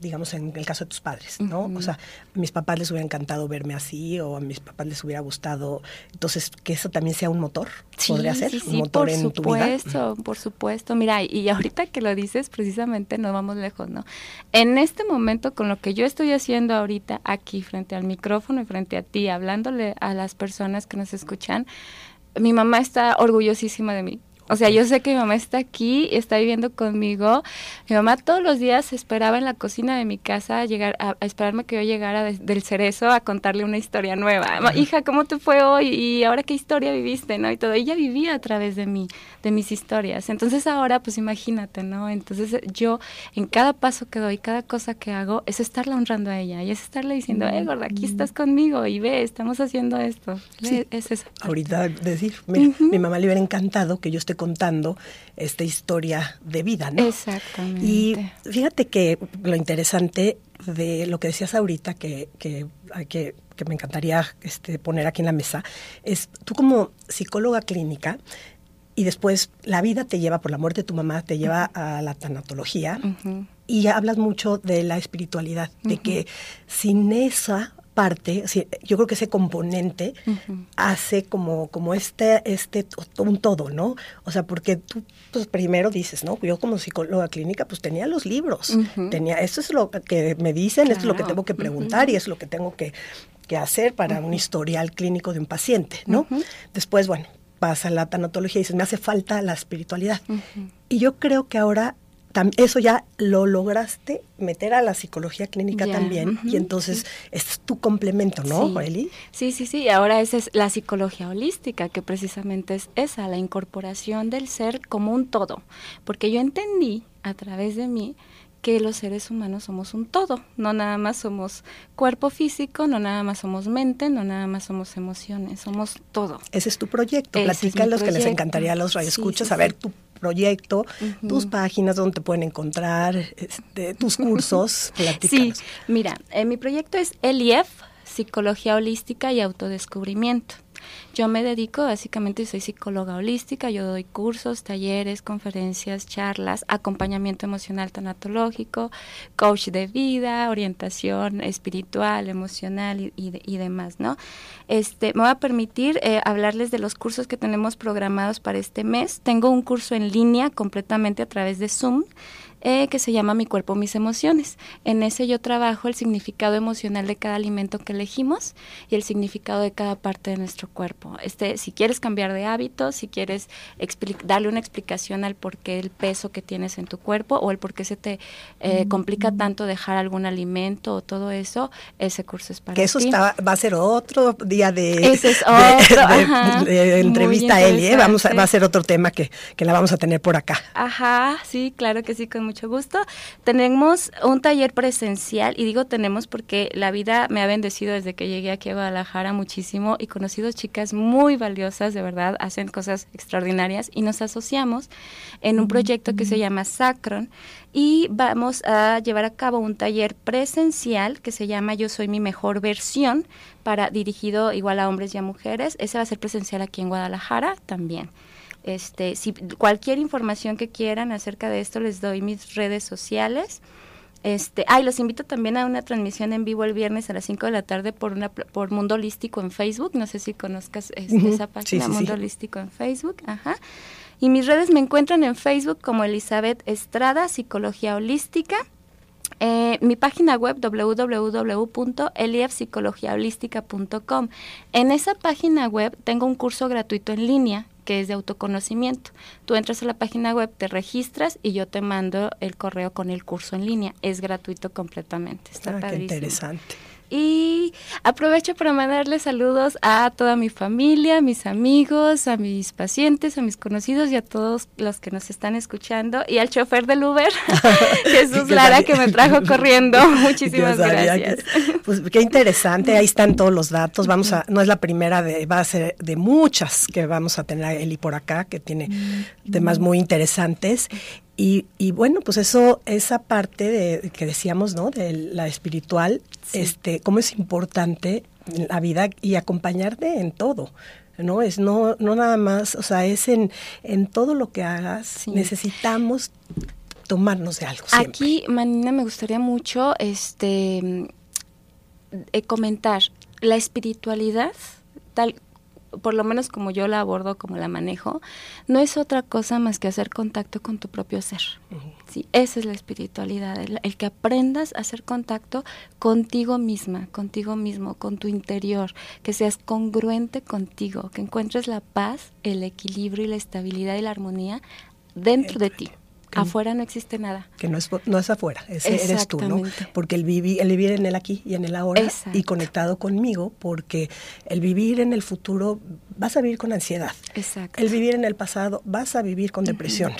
digamos en el caso de tus padres, ¿no? O sea, a mis papás les hubiera encantado verme así o a mis papás les hubiera gustado, entonces que eso también sea un motor, podría ser, un motor en tu vida. Por supuesto, por supuesto. Mira, y ahorita que lo dices, precisamente no vamos lejos, ¿no? En este momento, con lo que yo estoy haciendo ahorita aquí frente al micrófono y frente a ti, hablándole a las personas que nos escuchan, mi mamá está orgullosísima de mí. O sea, yo sé que mi mamá está aquí, está viviendo conmigo. Mi mamá todos los días esperaba en la cocina de mi casa a llegar a, esperarme que yo llegara del cerezo a contarle una historia nueva. Hija, ¿cómo te fue hoy? Y ahora qué historia viviste, ¿no? Y todo. Ella vivía a través de mí, de mis historias. Entonces ahora, pues imagínate, ¿no? Entonces yo en cada paso que doy, cada cosa que hago, es estarla honrando a ella y es estarle diciendo, eh, gorda, aquí estás conmigo y ve, estamos haciendo esto. Es eso. Ahorita decir, mira, mi mamá le hubiera encantado que yo esté contando esta historia de vida, ¿no? Exactamente. Y fíjate que lo interesante de lo que decías ahorita, que, que, que, que me encantaría este, poner aquí en la mesa, es tú como psicóloga clínica, y después la vida te lleva, por la muerte de tu mamá, te lleva a la tanatología y hablas mucho de la espiritualidad, de que sin esa parte, yo creo que ese componente hace como, como este, este, un todo, ¿no? O sea, porque tú, pues primero dices, ¿no? Yo como psicóloga clínica, pues tenía los libros, tenía, esto es lo que me dicen, esto es lo que tengo que preguntar y es lo que tengo que, que hacer para un historial clínico de un paciente, ¿no? Después, bueno, pasa la tanatología y dices, me hace falta la espiritualidad. Y yo creo que ahora eso ya lo lograste meter a la psicología clínica también y entonces es tu complemento, ¿no, sí. Sí, sí, sí, ahora esa es la psicología holística, que precisamente es esa, la incorporación del ser como un todo, porque yo entendí a través de mí que los seres humanos somos un todo, no nada más somos cuerpo físico, no nada más somos mente, no nada más somos emociones, somos todo. Ese es tu proyecto, platica los que les encantaría a los radioescuchas saber tu proyecto, tus páginas donde te pueden encontrar, este, tus cursos, Sí, mira, eh, mi proyecto es ELIEF, Psicología Holística y Autodescubrimiento. Yo me dedico, básicamente soy psicóloga holística, yo doy cursos, talleres, conferencias, charlas, acompañamiento emocional tanatológico, coach de vida, orientación espiritual, emocional y, demás, ¿no? Este, me voy a permitir eh, hablarles de los cursos que tenemos programados para este mes. Tengo un curso en línea completamente a través de Zoom eh, que se llama Mi cuerpo, mis emociones. En ese yo trabajo el significado emocional de cada alimento que elegimos y el significado de cada parte de nuestro cuerpo. Este, si quieres cambiar de hábito, si quieres darle una explicación al por qué el peso que tienes en tu cuerpo o el por qué se te eh, complica tanto dejar algún alimento o todo eso, ese curso es para que ti. eso va a ser otro día de, Ese es otro, entrevista a Eli, ¿eh? vamos va a ser otro tema que, que la vamos a tener por acá. Ajá, sí, claro que sí, con mucho gusto. Tenemos un taller presencial y digo tenemos porque la vida me ha bendecido desde que llegué aquí a Guadalajara muchísimo y conocido chicas muy valiosas, de verdad, hacen cosas extraordinarias y nos asociamos en un proyecto que se llama Sacron y vamos a llevar a cabo un taller presencial que se llama Yo soy mi mejor versión para dirigido igual a hombres y a mujeres. Ese va a ser presencial aquí en Guadalajara también. Este, si cualquier información que quieran acerca de esto les doy mis redes sociales. Este, ay, los invito también a una transmisión en vivo el viernes a las 5 de la tarde por una por Mundo Holístico en Facebook. No sé si conozcas este, esa página Mundo Holístico en Facebook, ajá. Y mis redes me encuentran en Facebook como Elizabeth Estrada, Psicología Holística. Eh, mi página web www.eliefpsicologiaholística.com. En esa página web tengo un curso gratuito en línea que es de autoconocimiento. Tú entras a la página web, te registras y yo te mando el correo con el curso en línea. Es gratuito completamente. Está ah, Qué interesante. Y aprovecho para mandarle saludos a toda mi familia, a mis amigos, a mis pacientes, a mis conocidos y a todos los que nos están escuchando. Y al chofer del Uber, Jesús Lara, que me trajo corriendo. Muchísimas gracias. pues qué interesante, ahí están todos los datos. Vamos a, no es la primera de, va a ser de muchas que vamos a tener Eli por acá, que tiene temas muy interesantes. Y, y, bueno, pues eso, esa parte de, que decíamos, ¿no? De la espiritual, este, cómo es importante en la vida y acompañarte en todo. ¿no? Es no, no nada más, o sea, es en, en todo lo que hagas, necesitamos tomarnos de algo. Siempre. Aquí, Manina, me gustaría mucho este eh, comentar la espiritualidad, tal por lo menos como yo la abordo, como la manejo, no es otra cosa más que hacer contacto con tu propio ser. Sí, esa es la espiritualidad, el, que aprendas a hacer contacto contigo misma, contigo mismo, con tu interior, que seas congruente contigo, que encuentres la paz, el equilibrio y la estabilidad y la armonía dentro de ti afuera no existe nada. Que no es, no es afuera, eres tú, ¿no? Porque el, vivir el vivir en el aquí y en el ahora y conectado conmigo, porque el vivir en el futuro vas a vivir con ansiedad. Exacto. El vivir en el pasado vas a vivir con depresión.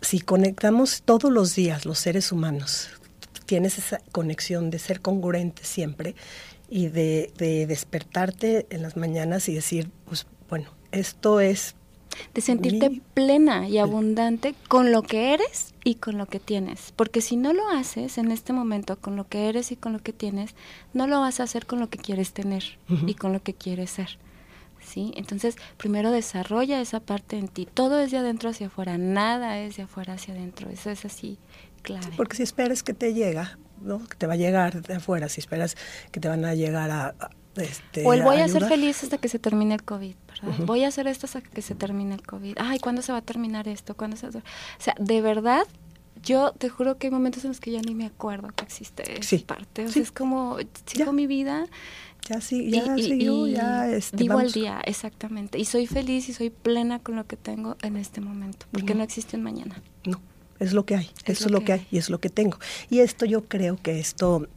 Si conectamos todos los días los seres humanos, tienes esa conexión de ser congruente siempre y de, de despertarte en las mañanas y decir, pues bueno, esto es de sentirte plena y abundante con lo que eres y con lo que tienes. Porque si no lo haces en este momento con lo que eres y con lo que tienes, no lo vas a hacer con lo que quieres tener y con lo que quieres ser. ¿Sí? Entonces, primero desarrolla esa parte en ti. Todo es de adentro hacia afuera, nada es de afuera hacia adentro. Eso es así, claro. porque si esperas que te llega, ¿no? que te va a llegar de afuera, si esperas que te van a llegar a, este, o el voy a ser feliz hasta que se termine el COVID, ¿verdad? Voy a hacer esto hasta que se termine el COVID. Ay, ¿cuándo se va a terminar esto? ¿Cuándo se O sea, de verdad, yo te juro que hay momentos en los que ya ni me acuerdo que existe esa parte. O sea, es como, sigo mi vida. Ya sí, ya y, ya este, Vivo el día, exactamente. Y soy feliz y soy plena con lo que tengo en este momento, porque no existe un mañana. No, es lo que hay, eso es lo que hay y es lo que tengo. Y esto yo creo que esto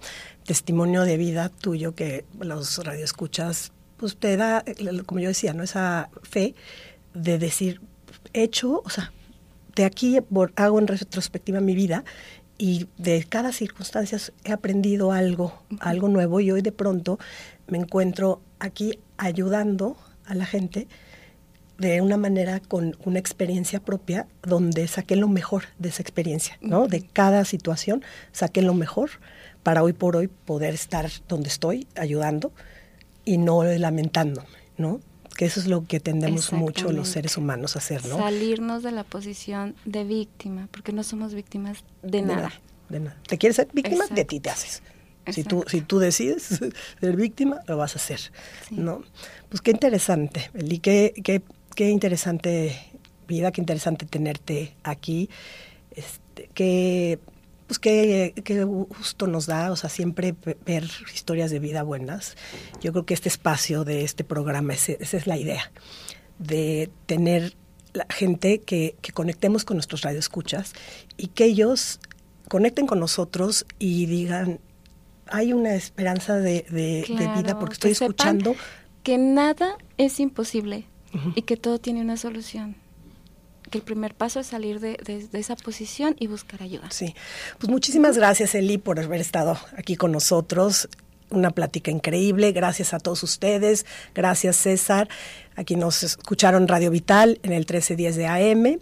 testimonio de vida tuyo que los radioescuchas, pues te da, como yo decía, ¿no? Esa fe de decir, hecho, o sea, de aquí hago en retrospectiva mi vida y de cada circunstancia he aprendido algo, algo nuevo y hoy de pronto me encuentro aquí ayudando a la gente de una manera con una experiencia propia donde saqué lo mejor de esa experiencia, ¿no? De cada situación saqué lo mejor para hoy por hoy poder estar donde estoy ayudando y no lamentándome, ¿no? Que eso es lo que tendemos mucho los seres humanos a hacer, ¿no? Salirnos de la posición de víctima, porque no somos víctimas de, nada. De nada. ¿Te quieres ser víctima? De ti te haces. Si tú, si tú decides ser víctima, lo vas a hacer, ¿no? Pues qué interesante, Eli, qué, qué, qué interesante vida, qué interesante tenerte aquí. Este, que pues qué, gusto nos da, o sea, siempre ver historias de vida buenas. Yo creo que este espacio de este programa, esa es la idea, de tener la gente que, conectemos con nuestros radioescuchas y que ellos conecten con nosotros y digan, hay una esperanza de, vida porque estoy escuchando. Que nada es imposible y que todo tiene una solución que el primer paso es salir de, esa posición y buscar ayuda. Sí, pues muchísimas gracias Eli por haber estado aquí con nosotros. Una plática increíble, gracias a todos ustedes, gracias César, aquí nos escucharon Radio Vital en el 1310 de AM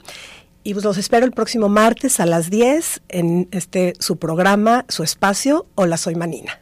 y pues los espero el próximo martes a las 10 en este su programa, su espacio, Hola Soy Manina.